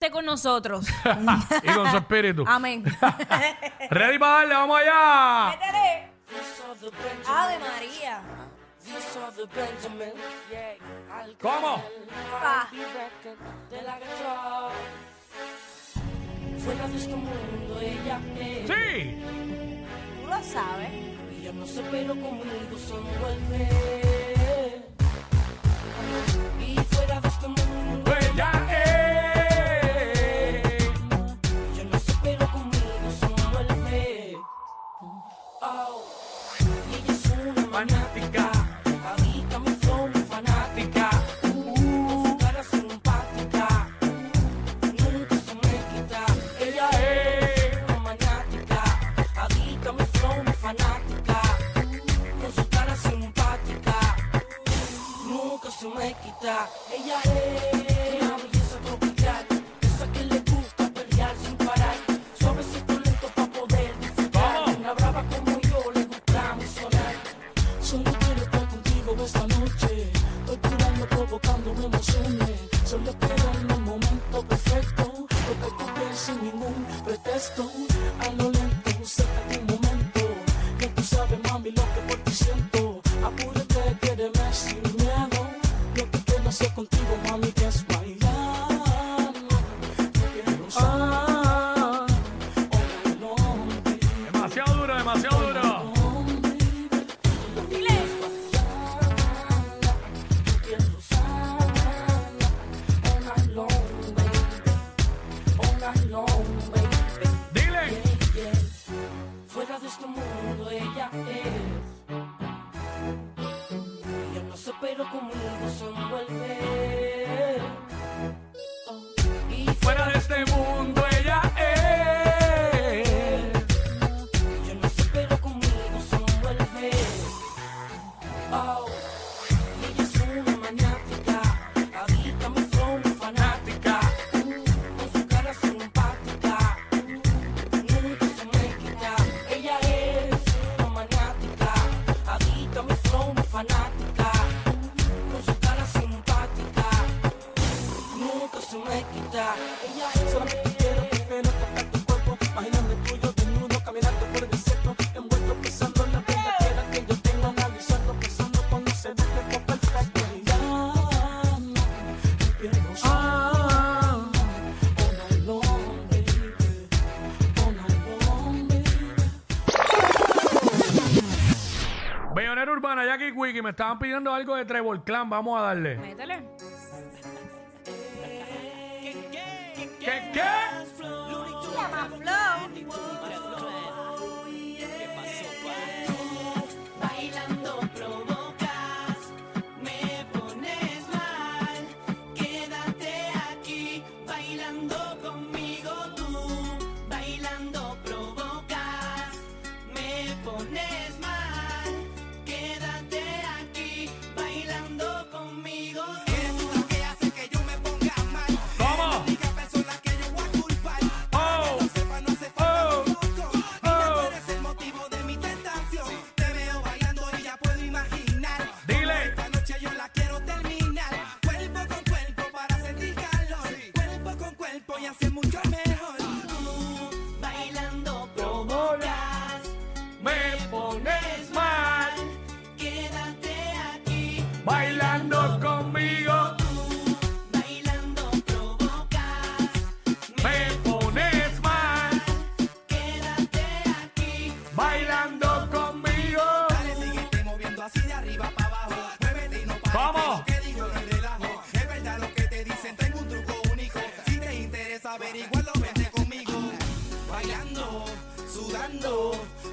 esté con nosotros. y con su espíritu. Amén. Ready para darle, vamos allá. Métele. Ave María. ¿Cómo? Ah. Fuera de este mundo ella. Sí. Tú lo sabes. Ella no se pero conmigo se envuelve. Y fuera de este mundo ella. pasé contigo, mami, te urbana, Jackie Quickie, me estaban pidiendo algo de Trevor Clan, vamos a darle. Métele. ¿Qué qué? Flow.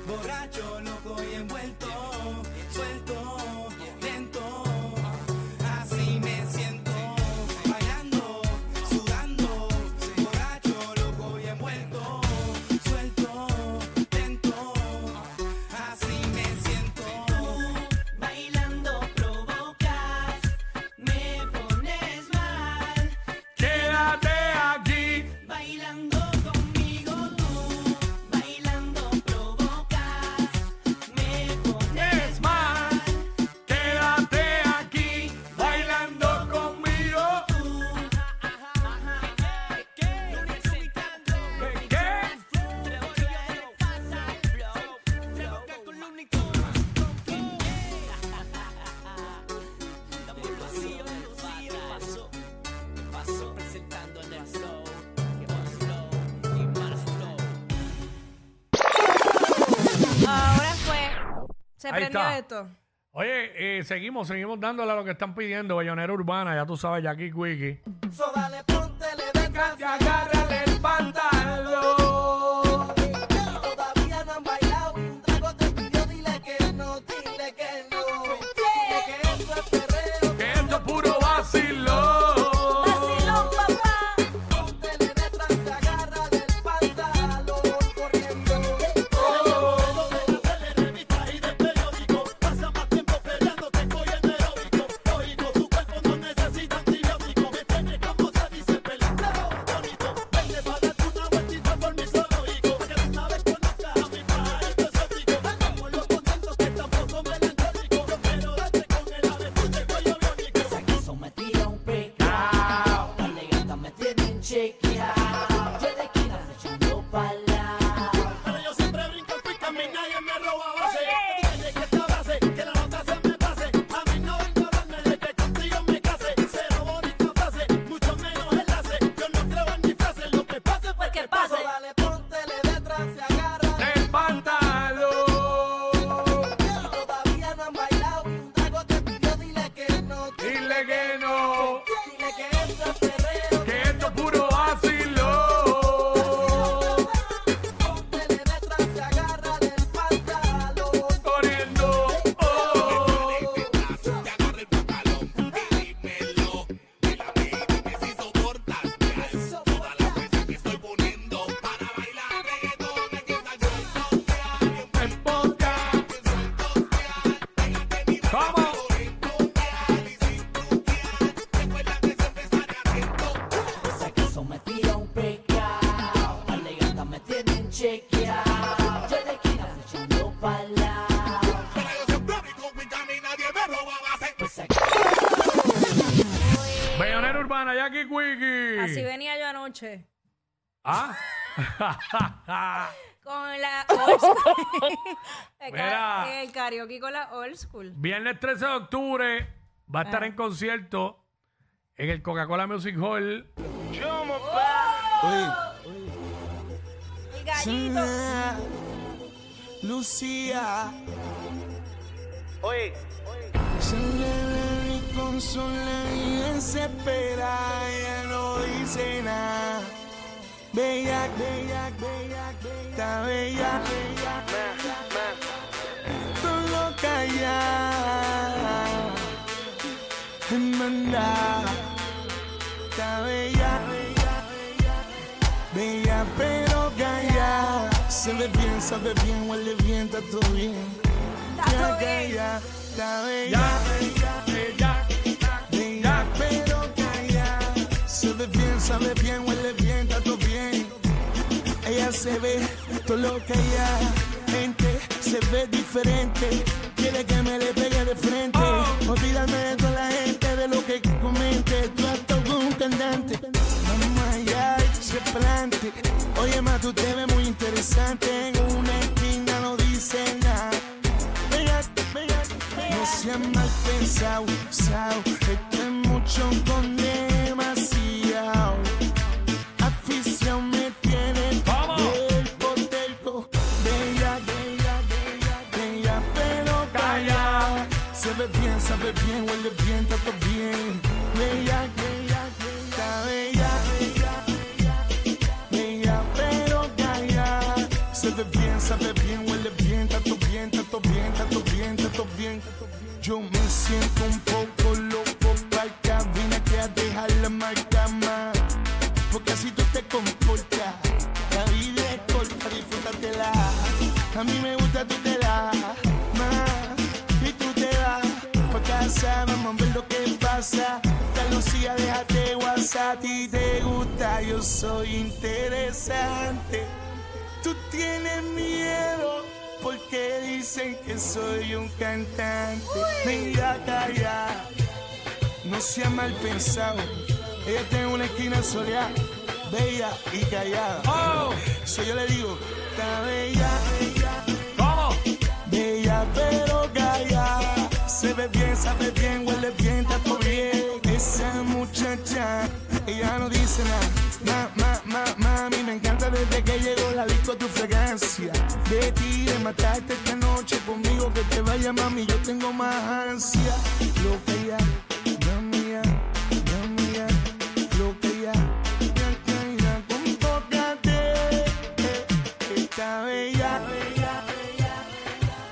borracho, loco y envuelto. Se Ahí prendió está. esto. Oye, eh, seguimos, seguimos dándole a lo que están pidiendo. Bellonera Urbana, ya tú sabes, Jackie Quickie. So dale, póntele detrás y agárrale el pantalón. Yeah. it. Anoche. Ah. Con la old school. el, Mira. ca- el karaoke con la old school. Viernes 13 de octubre va a estar Ah. en concierto en el Coca-Cola Music Hall. El gallito. Lucía. Oye. Se le ve y consola y desespera, ella nada. Bella, bella, bella, está bella, bella, todo callada. Hermandad, está bella, bella, bella, pero callada. Se ve bien, sabe bien, huele bien, está todo bien. Está todo bien. está bella, Se ve bien, sabe bien, huele bien, está todo bien. Ella se ve todo lo que ella gente se ve diferente. Quiere que me le pegue de frente. Se ve bien, sabe bien, huele bien, todo bien. Bella, bella, está bella, bella, pero calla. Se ve bien, sabe bien, huele bien, todo bien, todo bien, todo bien, está todo bien. Yo me siento un poco casa, vamos a ver lo que pasa. La Lucía, déjate WhatsApp. Ti te gusta, yo soy interesante. Tú tienes miedo porque dicen que soy un cantante. Mira, calla, no sea mal pensado. Ella tiene una esquina soleada, bella y callada. Oh, So yo le digo, está bella, Ma, ma, ma, mami, me encanta desde que llegó la disco tu fragancia. De ti, de matarte esta noche conmigo, que te vaya mami, yo tengo más ansia. Lo que ya, ya, dame ya, lo que ya, ya tócate. eh, Está bella,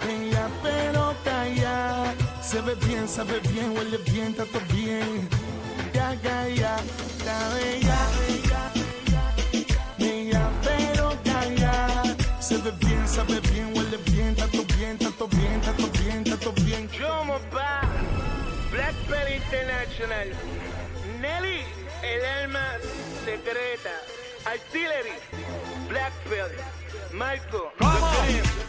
bella, pero calla. Se ve bien, sabe bien, huele bien, está bien. Sabe bien, huele bien, bien, bien, bien, Blackbird International. Nelly, el alma secreta. Artillery Blackbird. Marco ¿Cómo?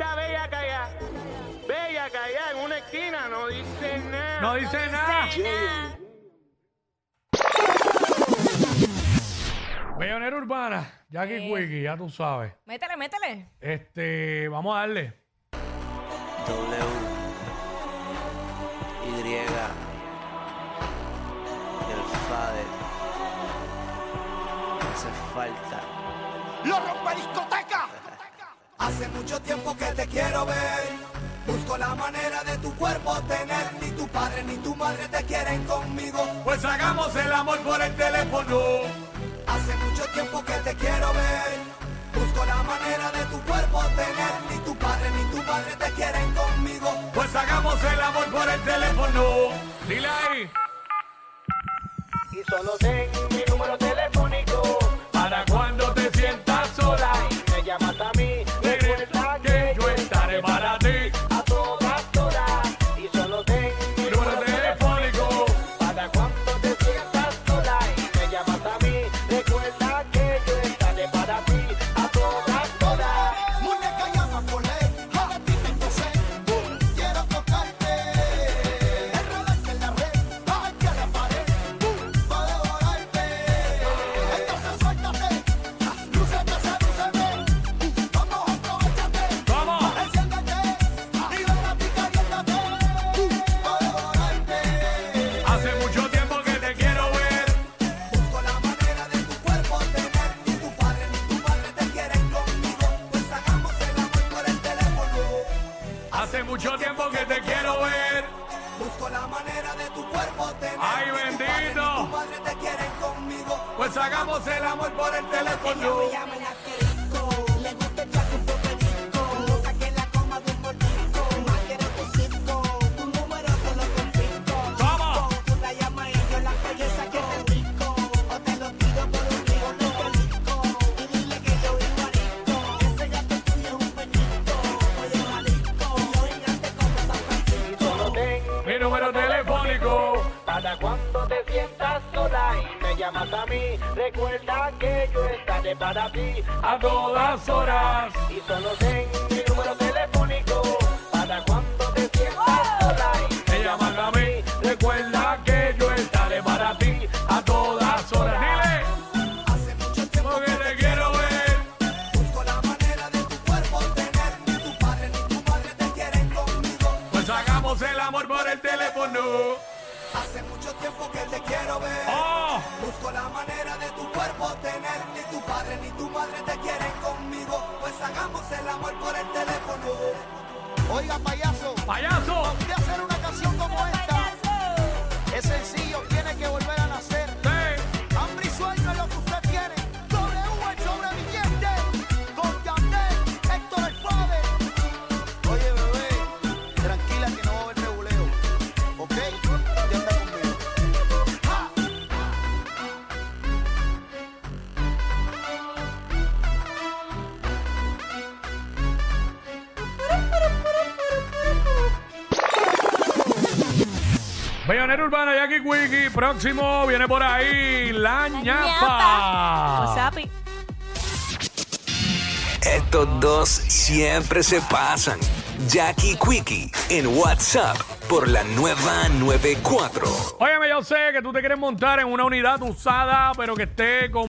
Está bella callada. Bella callada en una esquina, no dice nada. No dice nada. Cena. Bellonera Urbana, Jackie Eh. Quickie, ya tú sabes. Métele, métele. Este, vamos a darle. W Y y el Fader hace falta. ¡Lo rompe discoteca! Hace mucho tiempo que te quiero ver. Busco la manera de tu cuerpo tener. Ni tu padre ni tu madre te quieren conmigo. Pues hagamos el amor por el teléfono. Hace mucho tiempo que te quiero ver. Busco la manera de tu cuerpo tener. Ni tu padre ni tu madre te quieren conmigo. Pues hagamos el amor por el teléfono. Dile. Y solo ten mi número telefónico. Para cuando te y solo ten mi número telefónico para cuando te sientas sola y Me llaman a mí. Recuerda que yo estaré para ti. A todas horas. Dile. Hace mucho tiempo Porque te quiero ver. Busco la manera de tu cuerpo tener. Ni tu padre ni tu madre te quieren conmigo. Pues hagamos el amor por el teléfono. Hace mucho tiempo que te quiero ver. Oh. Busco la manera de tu cuerpo tener. Ni tu padre ni tu madre te quieren hagamos el amor por el teléfono. Oiga, payaso, Payaso. voy a hacer una Bellonera Urbana, Jackie Quickie. Próximo viene por ahí la ñapa. Wasapi. Estos dos siempre se pasan. Jackie Quickie en WhatsApp por la nueva 94. Óyeme, yo sé que tú te quieres montar en una unidad usada, pero que esté con